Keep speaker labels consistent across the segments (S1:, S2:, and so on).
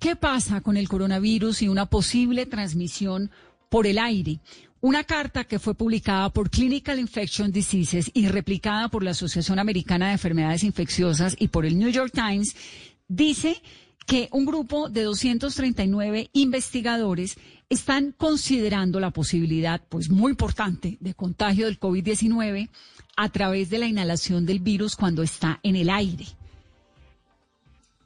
S1: ¿Qué, ¿Qué pasa con el coronavirus y una posible transmisión por el aire? Una carta que fue publicada por Clinical Infection Diseases y replicada por la Asociación Americana de Enfermedades Infecciosas y por el New York Times dice que un grupo de 239 investigadores están considerando la posibilidad, pues muy importante, de contagio del COVID-19 a través de la inhalación del virus cuando está en el aire.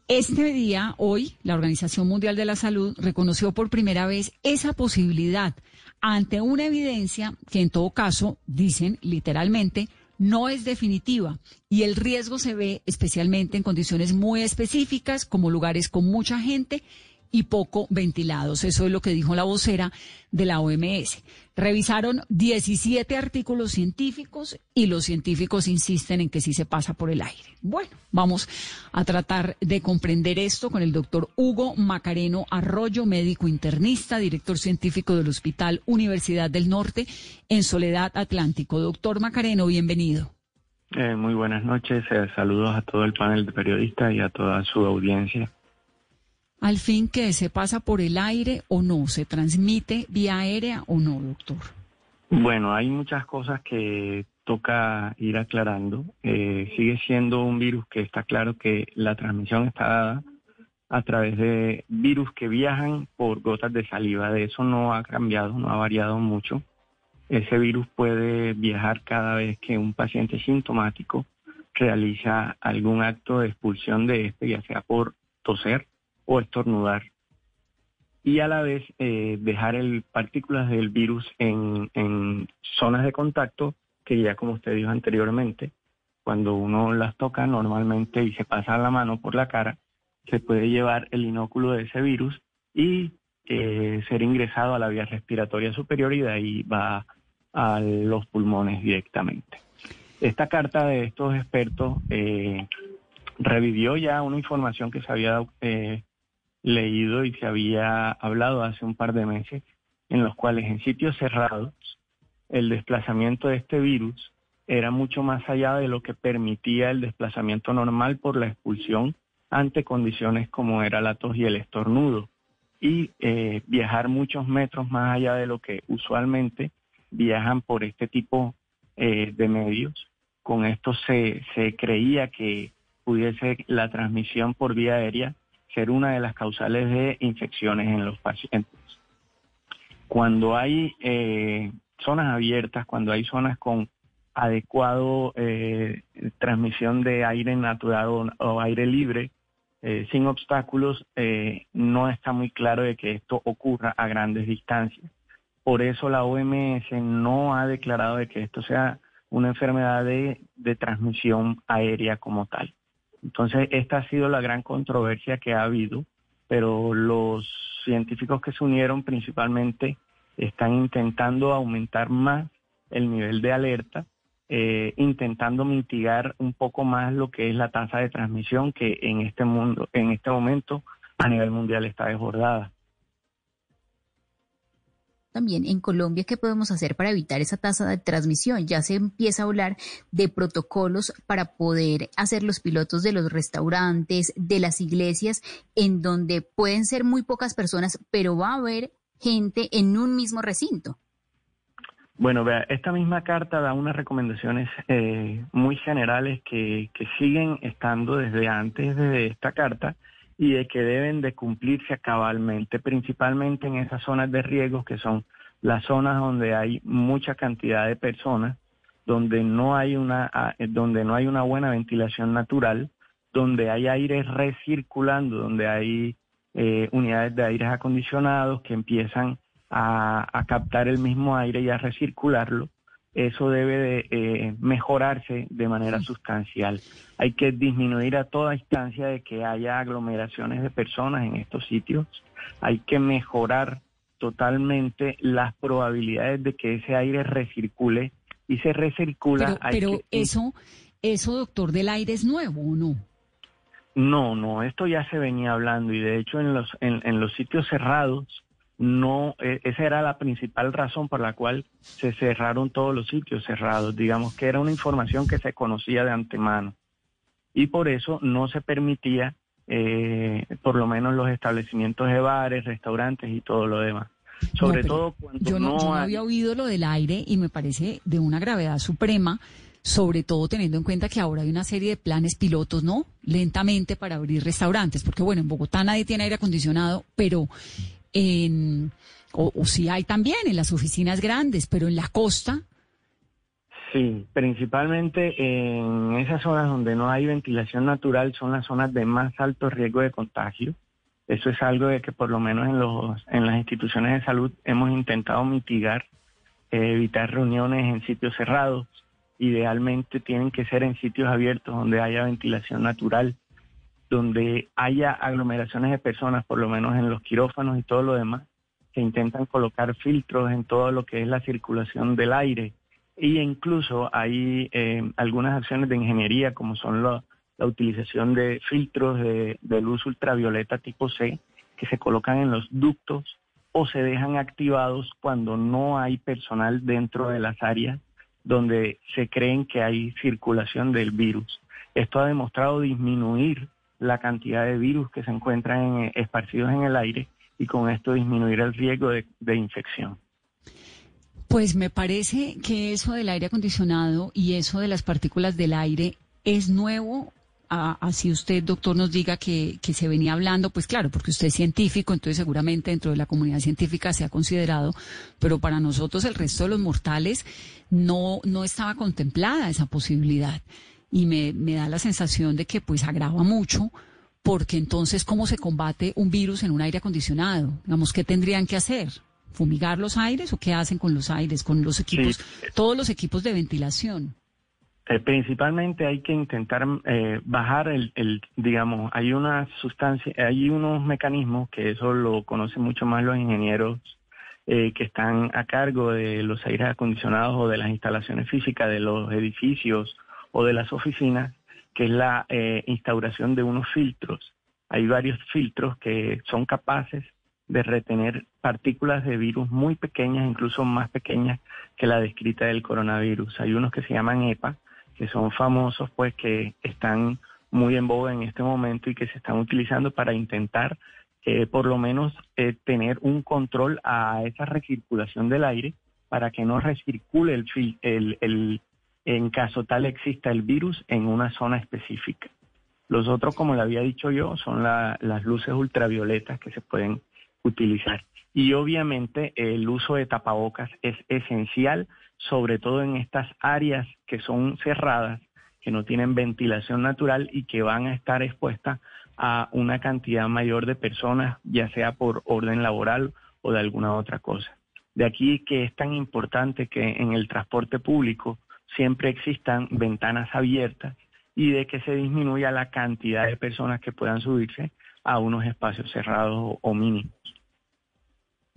S1: Este día, hoy, la Organización Mundial de la Salud reconoció por primera vez esa posibilidad ante una evidencia que en todo caso, dicen literalmente, no es definitiva y el riesgo se ve especialmente en condiciones muy específicas como lugares con mucha gente y poco ventilados. Eso es lo que dijo la vocera de la OMS. Revisaron 17 artículos científicos y los científicos insisten en que sí se pasa por el aire. Bueno, vamos a tratar de comprender esto con el doctor Hugo Macareno Arroyo, médico internista, director científico del Hospital Universidad del Norte en Soledad Atlántico. Doctor Macareno, bienvenido.
S2: Eh, muy buenas noches. Eh, saludos a todo el panel de periodistas y a toda su audiencia
S1: al fin que se pasa por el aire o no, se transmite vía aérea o no, doctor.
S2: Bueno, hay muchas cosas que toca ir aclarando. Eh, sigue siendo un virus que está claro que la transmisión está dada a través de virus que viajan por gotas de saliva. De eso no ha cambiado, no ha variado mucho. Ese virus puede viajar cada vez que un paciente sintomático realiza algún acto de expulsión de este, ya sea por toser o estornudar y a la vez eh, dejar partículas del virus en, en, zonas de contacto que ya como usted dijo anteriormente, cuando uno las toca normalmente y se pasa la mano por la cara, se puede llevar el inóculo de ese virus y eh, ser ingresado a la vía respiratoria superior y de ahí va a los pulmones directamente. Esta carta de estos expertos eh, revivió ya una información que se había eh, leído y se había hablado hace un par de meses, en los cuales en sitios cerrados el desplazamiento de este virus era mucho más allá de lo que permitía el desplazamiento normal por la expulsión ante condiciones como era la tos y el estornudo y eh, viajar muchos metros más allá de lo que usualmente viajan por este tipo eh, de medios. Con esto se, se creía que pudiese la transmisión por vía aérea ser una de las causales de infecciones en los pacientes. Cuando hay eh, zonas abiertas, cuando hay zonas con adecuado eh, transmisión de aire natural o, aire libre, eh, sin obstáculos, no está muy claro de que esto ocurra a grandes distancias. Por eso la OMS no ha declarado de que esto sea una enfermedad de transmisión aérea como tal. Entonces, esta ha sido la gran controversia que ha habido, pero los científicos que se unieron principalmente están intentando aumentar más el nivel de alerta, eh, intentando mitigar un poco más lo que es la tasa de transmisión que en este mundo, en este momento a nivel mundial está desbordada
S3: también en Colombia, ¿qué podemos hacer para evitar esa tasa de transmisión? Ya se empieza a hablar de protocolos para poder hacer los pilotos de los restaurantes, de las iglesias, en donde pueden ser muy pocas personas, pero va a haber gente en un mismo recinto.
S2: Bueno, vea, esta misma carta da unas recomendaciones eh, muy generales que, que siguen estando desde antes de esta carta y de que deben de cumplirse cabalmente, principalmente en esas zonas de riesgo que son las zonas donde hay mucha cantidad de personas, donde no hay una ah, donde no hay una buena ventilación natural, donde hay aire recirculando, donde hay eh, unidades de aire acondicionados que empiezan a, captar el mismo aire y a recircularlo, eso debe de eh, mejorarse de manera sustancial. Hay que disminuir a toda instancia de que haya aglomeraciones de personas en estos sitios. Hay que mejorar totalmente las probabilidades de que ese aire recircule y se recircula.
S1: Pero, eso, eso, doctor, del aire es nuevo o no?
S2: No, no, esto ya se venía hablando y de hecho en los, en los sitios cerrados no, e, esa era la principal razón por la cual se cerraron todos los sitios cerrados, digamos que era una información que se conocía de antemano y por eso no se permitía eh, por lo menos los establecimientos de bares, restaurantes y todo lo demás. Sobre todo cuando
S1: yo no, yo no había oído lo del aire y me parece de una gravedad suprema, sobre todo teniendo en cuenta que ahora hay una serie de planes pilotos, ¿no? Lentamente para abrir restaurantes, porque bueno, en Bogotá nadie tiene aire acondicionado, pero en, o, si hay también en las oficinas grandes, pero en la costa.
S2: Sí, principalmente en esas zonas donde no hay ventilación natural son las zonas de más alto riesgo de contagio. Eso es algo de que por lo menos en, los, en las instituciones de salud hemos intentado mitigar, eh, evitar reuniones en sitios cerrados. Idealmente tienen que ser en sitios abiertos donde haya ventilación natural donde haya aglomeraciones de personas, por lo menos en los quirófanos y todo lo demás, se intentan colocar filtros en todo lo que es la circulación del aire. Y incluso hay eh, algunas acciones de ingeniería, como son la utilización de filtros de, de luz ultravioleta tipo C, que se colocan en los ductos o se dejan activados cuando no hay personal dentro de las áreas donde se creen que hay circulación del virus. Esto ha demostrado disminuir la cantidad de virus que se encuentran en, esparcidos en el aire y con esto disminuir el riesgo de, infección.
S1: Pues me parece que eso del aire acondicionado y eso de las partículas del aire es nuevo. así usted, doctor, nos diga que, que, se venía hablando, pues claro, porque usted es científico, entonces seguramente dentro de la comunidad científica se ha considerado, pero para nosotros el resto de los mortales no, no estaba contemplada esa posibilidad y me, me da la sensación de que pues agrava mucho porque entonces cómo se combate un virus en un aire acondicionado, digamos, ¿qué tendrían que hacer? ¿Fumigar los aires o qué hacen con los aires, con los equipos, todos los equipos de ventilación?
S2: Eh, principalmente hay que intentar eh, bajar el, el, digamos, hay una sustancia, hay unos mecanismos que eso lo conocen mucho más los ingenieros eh, que están a cargo de los aires acondicionados o de las instalaciones físicas de los edificios o de las oficinas, que es la eh, instauración de unos filtros. Hay varios filtros que son capaces de retener partículas de virus muy pequeñas, incluso más pequeñas que la descrita del coronavirus. Hay unos que se llaman EPA, que son famosos, pues que están muy en boga en este momento y que se están utilizando para intentar eh, por lo menos eh, tener un control a esa recirculación del aire para que no recircule el, el, el, en caso tal exista el virus en una zona específica. Los otros, como le había dicho yo, son las luces ultravioletas que se pueden utilizar. Y obviamente el uso de tapabocas es esencial, sobre todo en estas áreas que son cerradas, que no tienen ventilación natural y que van a estar expuestas a una cantidad mayor de personas, ya sea por orden laboral o de alguna otra cosa. De aquí que es tan importante que en el transporte público siempre existan ventanas abiertas y de que se disminuya la cantidad de personas que puedan subirse a unos espacios cerrados o mínimos.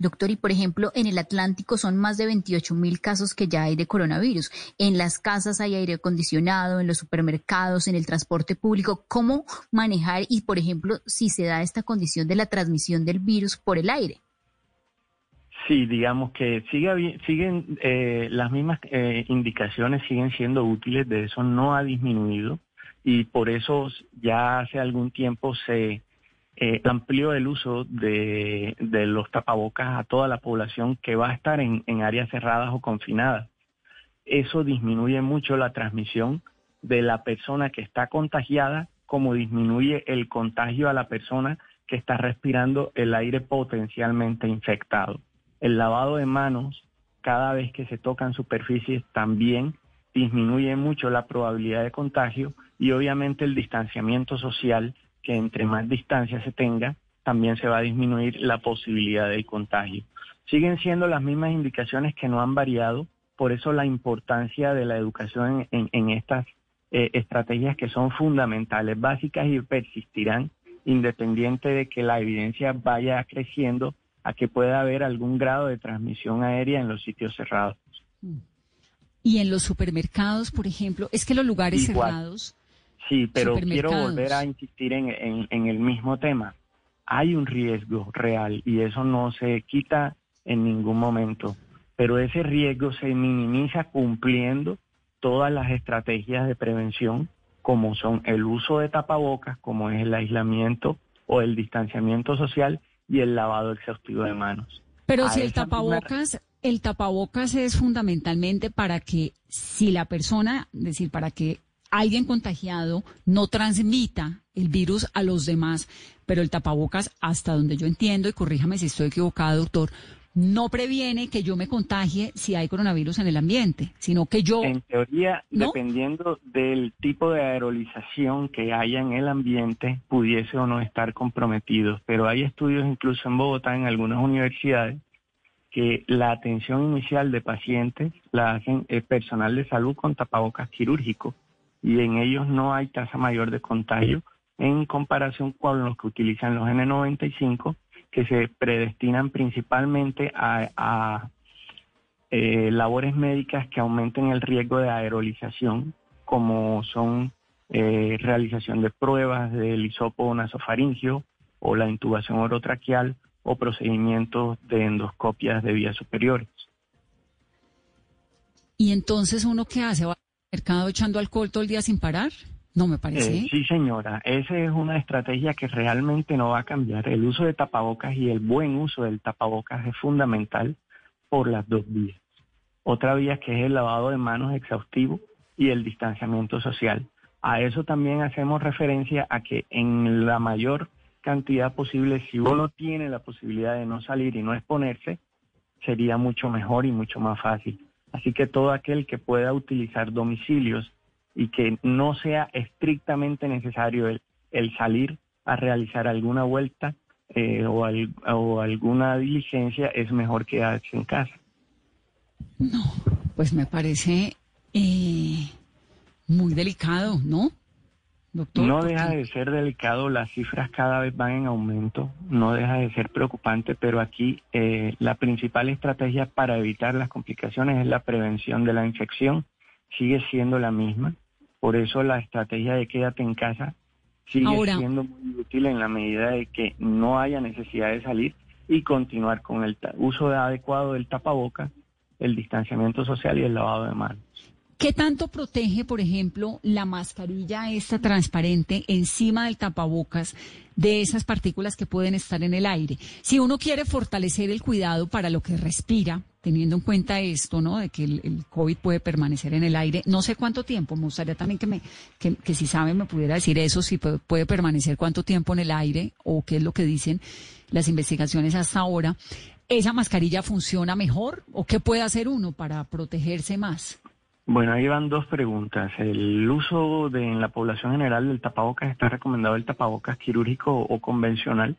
S3: Doctor, y por ejemplo, en el Atlántico son más de 28 mil casos que ya hay de coronavirus. En las casas hay aire acondicionado, en los supermercados, en el transporte público. ¿Cómo manejar y, por ejemplo, si se da esta condición de la transmisión del virus por el aire?
S2: Sí, digamos que sigue, siguen eh, las mismas eh, indicaciones siguen siendo útiles, de eso no ha disminuido y por eso ya hace algún tiempo se eh, amplió el uso de, los tapabocas a toda la población que va a estar en, en áreas cerradas o confinadas. Eso disminuye mucho la transmisión de la persona que está contagiada, como disminuye el contagio a la persona que está respirando el aire potencialmente infectado. El lavado de manos cada vez que se tocan superficies también disminuye mucho la probabilidad de contagio y obviamente el distanciamiento social, que entre más distancia se tenga, también se va a disminuir la posibilidad de contagio. Siguen siendo las mismas indicaciones que no han variado, Por eso la importancia de la educación en, en estas eh, estrategias que son fundamentales, básicas y persistirán independiente de que la evidencia vaya creciendo a que pueda haber algún grado de transmisión aérea en los sitios cerrados.
S1: Y en los supermercados, por ejemplo, es que los lugares cerrados...
S2: Sí, pero quiero volver a insistir en, en el mismo tema. Hay un riesgo real y eso no se quita en ningún momento, pero ese riesgo se minimiza cumpliendo todas las estrategias de prevención, como son el uso de tapabocas, como es el aislamiento o el distanciamiento social y el lavado exhaustivo de manos.
S1: Pero si el tapabocas, el tapabocas es fundamentalmente para que si la persona, es decir, para que alguien contagiado no transmita el virus a los demás, pero el tapabocas, hasta donde yo entiendo, y corríjame si estoy equivocado, doctor, no previene que yo me contagie si hay coronavirus en el ambiente, sino que yo...
S2: En teoría, dependiendo del tipo de aerolización que haya en el ambiente, pudiese o no estar comprometido. Pero hay estudios incluso en Bogotá, en algunas universidades, que la atención inicial de pacientes la hacen el personal de salud con tapabocas quirúrgicos y en ellos no hay tasa mayor de contagio en comparación con los que utilizan los N95 que se predestinan principalmente a, eh, labores médicas que aumenten el riesgo de aerolización, como son eh, realización de pruebas del hisopo nasofaringio o la intubación orotraqueal o procedimientos de endoscopias de vías superiores.
S1: ¿Y entonces uno qué hace? ¿Va al mercado echando alcohol todo el día sin parar? No me parece.
S2: Eh, sí, señora. Esa es una estrategia que realmente no va a cambiar. El uso de tapabocas y el buen uso del tapabocas es fundamental por las dos vías. Otra vía que es el lavado de manos exhaustivo y el distanciamiento social. A eso también hacemos referencia a que en la mayor cantidad posible, si uno tiene la posibilidad de no salir y no exponerse, sería mucho mejor y mucho más fácil. Así que todo aquel que pueda utilizar domicilios y que no sea estrictamente necesario el, salir a realizar alguna vuelta eh, o, o, alguna diligencia, es mejor quedarse en casa.
S1: No, pues me parece eh, muy delicado, ¿no?
S2: Doctor, no deja de ser delicado, las cifras cada vez van en aumento, no deja de ser preocupante, pero aquí eh, la principal estrategia para evitar las complicaciones es la prevención de la infección, sigue siendo la misma. Por eso la estrategia de quédate en casa sigue siendo muy útil en la medida de que no haya necesidad de salir y continuar con el uso adecuado del tapaboca, el distanciamiento social y el lavado de manos.
S1: ¿Qué tanto protege, por ejemplo, la mascarilla esta transparente encima del tapabocas de esas partículas que pueden estar en el aire? Si uno quiere fortalecer el cuidado para lo que respira, teniendo en cuenta esto, ¿no? De que el, COVID puede permanecer en el aire, no sé cuánto tiempo, me gustaría también que me, que, que si sabe me pudiera decir eso, si puede, puede permanecer cuánto tiempo en el aire o qué es lo que dicen las investigaciones hasta ahora. ¿Esa mascarilla funciona mejor o qué puede hacer uno para protegerse más?
S2: Bueno, ahí van dos preguntas. El uso de, en la población general del tapabocas está recomendado el tapabocas quirúrgico o convencional.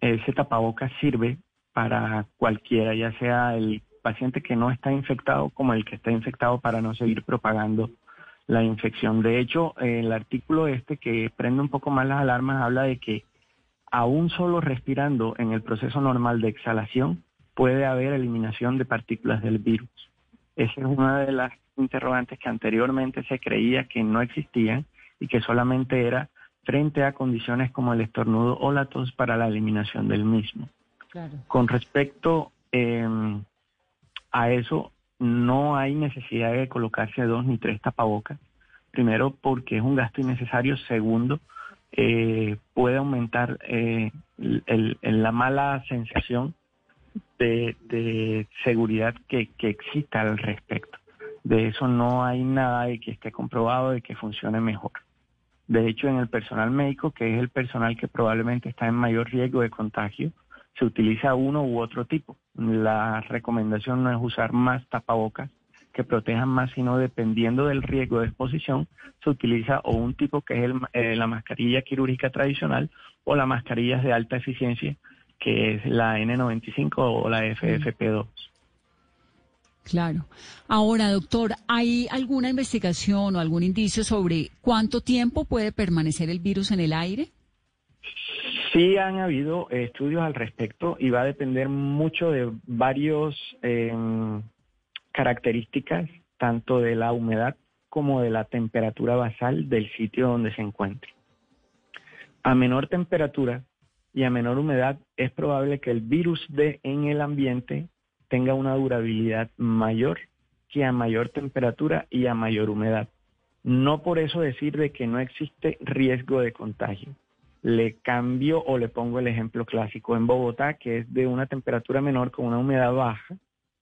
S2: Ese tapabocas sirve para cualquiera, ya sea el paciente que no está infectado como el que está infectado para no seguir propagando la infección. De hecho, el artículo este que prende un poco más las alarmas habla de que aún solo respirando en el proceso normal de exhalación puede haber eliminación de partículas del virus. Esa es una de las interrogantes que anteriormente se creía que no existían y que solamente era frente a condiciones como el estornudo o la tos para la eliminación del mismo. Con respecto em, a eso, no hay necesidad de colocarse dos ni tres tapabocas. Primero, porque es un gasto innecesario. Segundo, eh, puede aumentar eh, la mala sensación de, seguridad que, que exista al respecto. De eso no hay nada de que esté comprobado de que funcione mejor. De hecho, en el personal médico, que es el personal que probablemente está en mayor riesgo de contagio, se utiliza uno u otro tipo. La recomendación no es usar más tapabocas que protejan más, sino dependiendo del riesgo de exposición, se utiliza o un tipo que es eh, la mascarilla quirúrgica tradicional o las mascarillas de alta eficiencia que es la N95 o la FFP2.
S1: Claro. Ahora, doctor, ¿hay alguna investigación o algún indicio sobre cuánto tiempo puede permanecer el virus en el aire?
S2: Sí han habido estudios al respecto y va a depender mucho de varios em, características, tanto de la humedad como de la temperatura basal del sitio donde se encuentre. A menor temperatura y a menor humedad es probable que el virus de en el ambiente tenga una durabilidad mayor que a mayor temperatura y a mayor humedad. No por eso decir de que no existe riesgo de contagio. Le cambio o le pongo el ejemplo clásico. En Bogotá, que es de una temperatura menor con una humedad baja,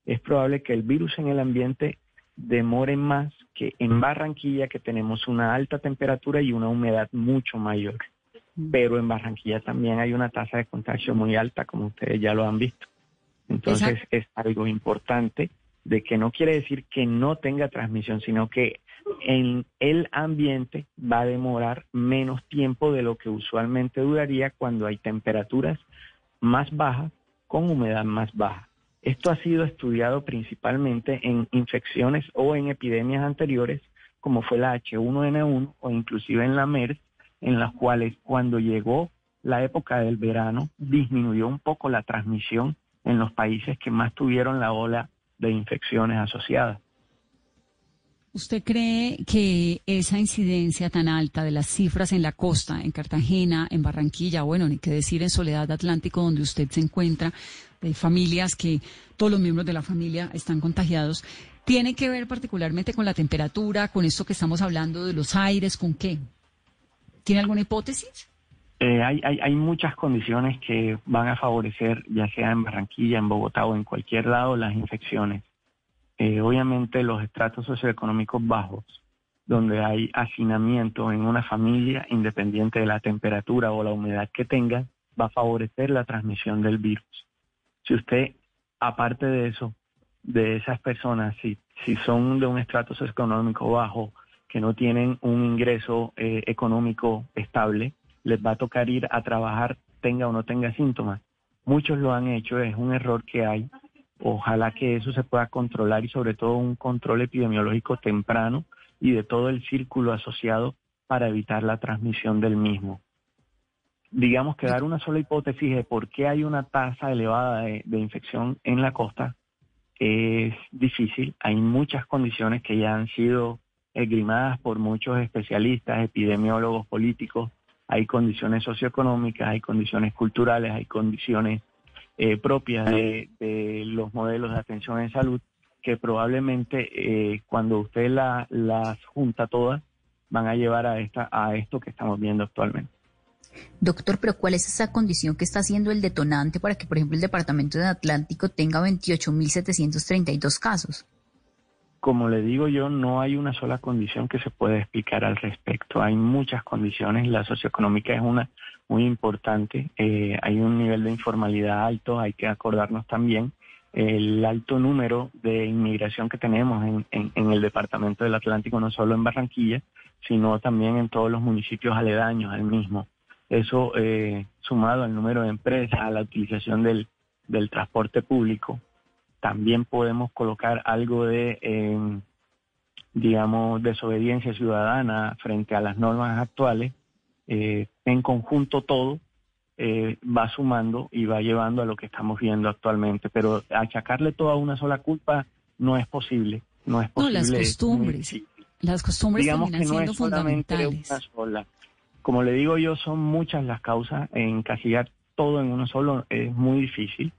S2: es probable que el virus en el ambiente demore más que en Barranquilla, que tenemos una alta temperatura y una humedad mucho mayor. Pero en Barranquilla también hay una tasa de contagio muy alta, como ustedes ya lo han visto. Entonces es algo importante de que no quiere decir que no tenga transmisión, sino que en el ambiente va a demorar menos tiempo de lo que usualmente duraría cuando hay temperaturas más bajas con humedad más baja. Esto ha sido estudiado principalmente en infecciones o en epidemias anteriores, como fue la H1N1 o inclusive en la MERS, en las cuales cuando llegó la época del verano disminuyó un poco la transmisión en los países que más tuvieron la ola de infecciones asociadas.
S1: ¿Usted cree que esa incidencia tan alta de las cifras en la costa, en Cartagena, en Barranquilla, bueno, ni qué decir en Soledad Atlántico, donde usted se encuentra, de familias que todos los miembros de la familia están contagiados, tiene que ver particularmente con la temperatura, con esto que estamos hablando de los aires, con qué? ¿Tiene alguna hipótesis?
S2: Eh, hay, muchas condiciones que van a favorecer, ya sea en Barranquilla, en Bogotá o en cualquier lado, las infecciones. Eh, obviamente los estratos socioeconómicos bajos, donde hay hacinamiento en una familia, independiente de la temperatura o la humedad que tenga, va a favorecer la transmisión del virus. Si usted, aparte de eso, de esas personas, si, si son de un estrato socioeconómico bajo, que no tienen un ingreso eh, económico estable, les va a tocar ir a trabajar, tenga o no tenga síntomas. Muchos lo han hecho, es un error que hay Ojalá que eso se pueda controlar y sobre todo un control epidemiológico temprano y de todo el círculo asociado para evitar la transmisión del mismo. Digamos que dar una sola hipótesis de por qué hay una tasa elevada de, infección en la costa es difícil. Hay muchas condiciones que ya han sido esgrimadas por muchos especialistas, epidemiólogos, políticos. Hay condiciones socioeconómicas, hay condiciones culturales, hay condiciones eh, propias de, los modelos de atención en salud que probablemente eh, cuando usted la, las junta todas van a llevar a, esta, a esto que estamos viendo actualmente.
S3: Doctor, pero ¿cuál es esa condición que está haciendo el detonante para que, por ejemplo, el Departamento de Atlántico tenga 28.732 casos?
S2: Como le digo yo, no hay una sola condición que se pueda explicar al respecto. Hay muchas condiciones. La socioeconómica es una muy importante. Eh, hay un nivel de informalidad alto, hay que acordarnos también el alto número de inmigración que tenemos en, el departamento del Atlántico, no solo en Barranquilla, sino también en todos los municipios aledaños al mismo. Eso eh, sumado al número de empresas, a la utilización del, transporte público, también podemos colocar algo de, eh, digamos, desobediencia ciudadana frente a las normas actuales eh, en conjunto todo eh, va sumando y va llevando a lo que estamos viendo actualmente. Pero achacarle toda una sola culpa no es posible. No es posible.
S1: las costumbres. Las costumbres Digamos que no es fundamentales.
S2: Una sola. Como le digo yo, son muchas las causas. Encasillar todo en uno solo es muy difícil.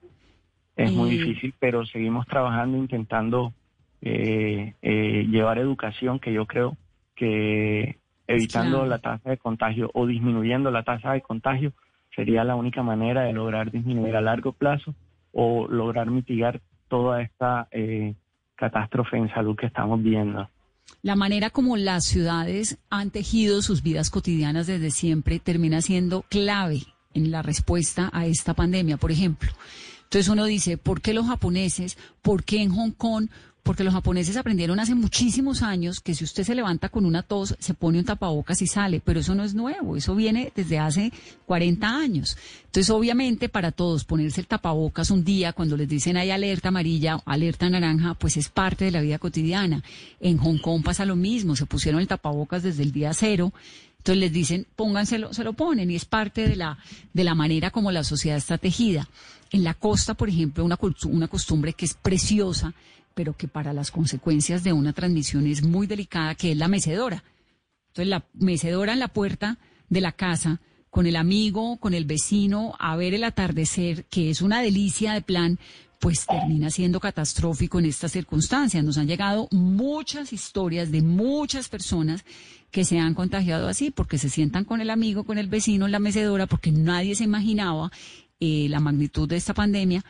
S2: Es muy difícil, pero seguimos trabajando intentando eh, llevar educación que yo creo que evitando la tasa de contagio o disminuyendo la tasa de contagio sería la única manera de lograr disminuir a largo plazo o lograr mitigar toda esta eh, catástrofe en salud que estamos viendo.
S1: La manera como las ciudades han tejido sus vidas cotidianas desde siempre termina siendo clave en la respuesta a esta pandemia, por ejemplo. Entonces uno dice, ¿por qué los japoneses? ¿Por qué en Hong Kong? porque los japoneses aprendieron hace muchísimos años que si usted se levanta con una tos, se pone un tapabocas y sale, pero eso no es nuevo, eso viene desde hace 40 años. Entonces, obviamente, para todos, ponerse el tapabocas un día cuando les dicen hay alerta amarilla, alerta naranja, pues es parte de la vida cotidiana. En Hong Kong pasa lo mismo, se pusieron el tapabocas desde el día cero. Entonces les dicen, pónganselo, se lo ponen y es parte de la, de la manera como la sociedad está tejida. En la costa, por ejemplo, una, una costumbre que es preciosa pero que para las consecuencias de una transmisión es muy delicada, que es la mecedora. Entonces, la mecedora en la puerta de la casa, con el amigo, con el vecino, a ver el atardecer, que es una delicia de plan, pues termina siendo catastrófico en estas circunstancias. Nos han llegado muchas historias de muchas personas que se han contagiado así, porque se sientan con el amigo, con el vecino en la mecedora, porque nadie se imaginaba eh, la magnitud de esta pandemia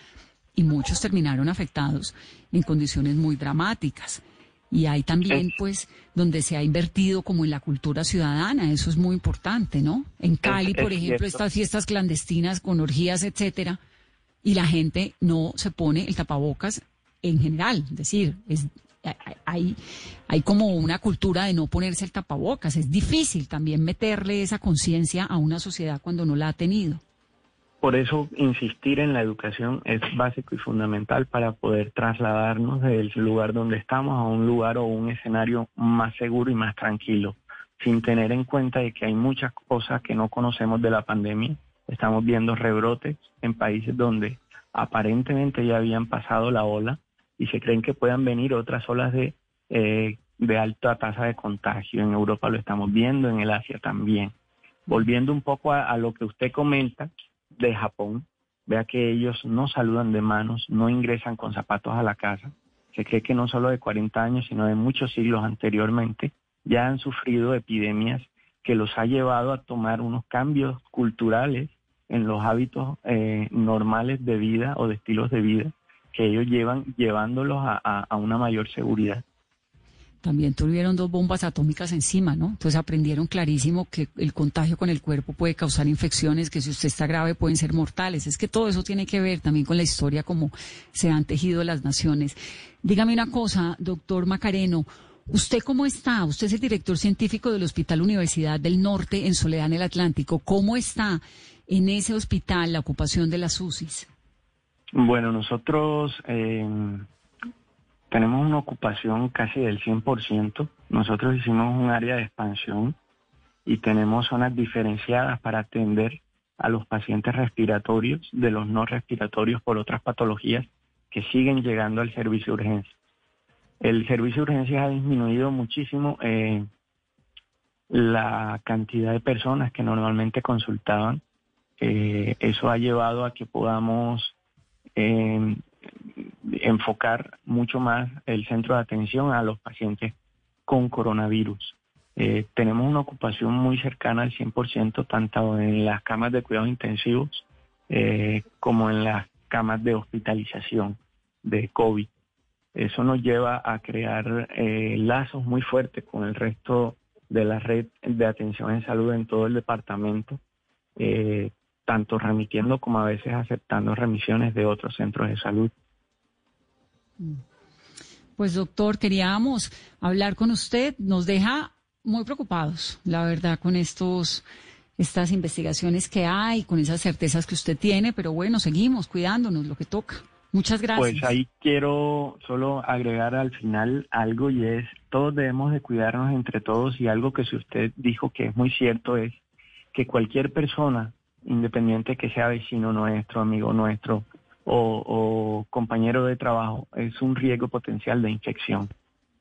S1: y muchos terminaron afectados en condiciones muy dramáticas. Y hay también, pues, donde se ha invertido como en la cultura ciudadana, eso es muy importante, ¿no? En Cali, por ejemplo, estas fiestas clandestinas con orgías, etcétera, y la gente no se pone el tapabocas en general, es decir, es, hay, hay como una cultura de no ponerse el tapabocas, es difícil también meterle esa conciencia a una sociedad cuando no la ha tenido.
S2: Por eso insistir en la educación es básico y fundamental para poder trasladarnos del lugar donde estamos a un lugar o un escenario más seguro y más tranquilo, sin tener en cuenta de que hay muchas cosas que no conocemos de la pandemia. Estamos viendo rebrotes en países donde aparentemente ya habían pasado la ola y se creen que puedan venir otras olas de, eh, de alta tasa de contagio. En Europa lo estamos viendo, en el Asia también. Volviendo un poco a lo que usted comenta, de Japón, vea que ellos no saludan de manos, no ingresan con zapatos a la casa. Se cree que no solo de 40 años, sino de muchos siglos anteriormente, ya han sufrido epidemias que los ha llevado a tomar unos cambios culturales en los hábitos eh, normales de vida o de estilos de vida que ellos llevan llevándolos a una mayor seguridad
S1: también tuvieron dos bombas atómicas encima, ¿no? Entonces aprendieron clarísimo que el contagio con el cuerpo puede causar infecciones, que si usted está grave pueden ser mortales. Es que todo eso tiene que ver también con la historia, como se han tejido las naciones. Dígame una cosa, doctor Macareno. ¿Usted cómo está? Usted es el director científico del Hospital Universidad del Norte en Soledad en el Atlántico. ¿Cómo está en ese hospital la ocupación de las UCIs?
S2: Bueno, nosotros eh, tenemos una ocupación casi del 100%. Nosotros hicimos un área de expansión y tenemos zonas diferenciadas para atender a los pacientes respiratorios de los no respiratorios por otras patologías que siguen llegando al servicio de urgencia. El servicio de urgencia ha disminuido muchísimo eh, la cantidad de personas que normalmente consultaban. Eh, eso ha llevado a que podamos eh, enfocar mucho más el centro de atención a los pacientes con coronavirus. Eh, tenemos una ocupación muy cercana al 100%, tanto en las camas de cuidados intensivos eh, como en las camas de hospitalización de COVID. Eso nos lleva a crear lazos muy fuertes con el resto de la red de atención en salud en todo el departamento, tanto remitiendo como a veces aceptando remisiones de otros centros de salud.
S1: Pues doctor, queríamos hablar con usted. Nos deja muy preocupados, la verdad, con estos estas investigaciones que hay, con esas certezas que usted tiene, pero bueno, seguimos cuidándonos, lo que toca. Muchas gracias.
S2: Pues ahí quiero solo agregar al final algo y es, todos debemos de cuidarnos entre todos y algo que si usted dijo que es muy cierto es que cualquier persona, independiente que sea vecino nuestro, amigo nuestro, o, compañero de trabajo es un riesgo potencial de infección.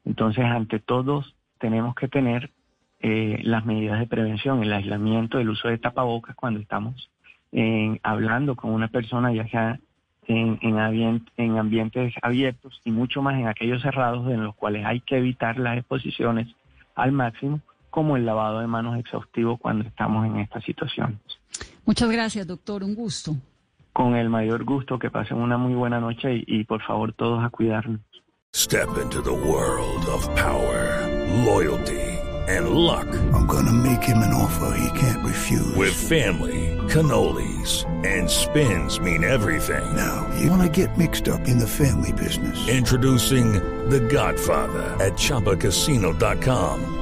S2: Entonces, ante todos, tenemos que tener eh, las medidas de prevención, el aislamiento, el uso de tapabocas cuando estamos hablando con una persona, ya sea en, ambientes abiertos y mucho más en aquellos cerrados en los cuales hay que evitar las exposiciones al máximo, como el lavado de manos exhaustivo cuando estamos en estas situaciones.
S1: Muchas gracias, doctor. Un gusto
S2: con el mayor gusto, que pasen una muy buena noche y, y por favor todos a cuidarnos.
S4: Step into the world of power, loyalty. and luck.
S5: I'm going to make him an offer he can't refuse.
S4: With family, cannolis, and spins mean everything.
S5: Now, you want to get mixed up in the family business.
S4: Introducing The Godfather at ChumbaCasino.com.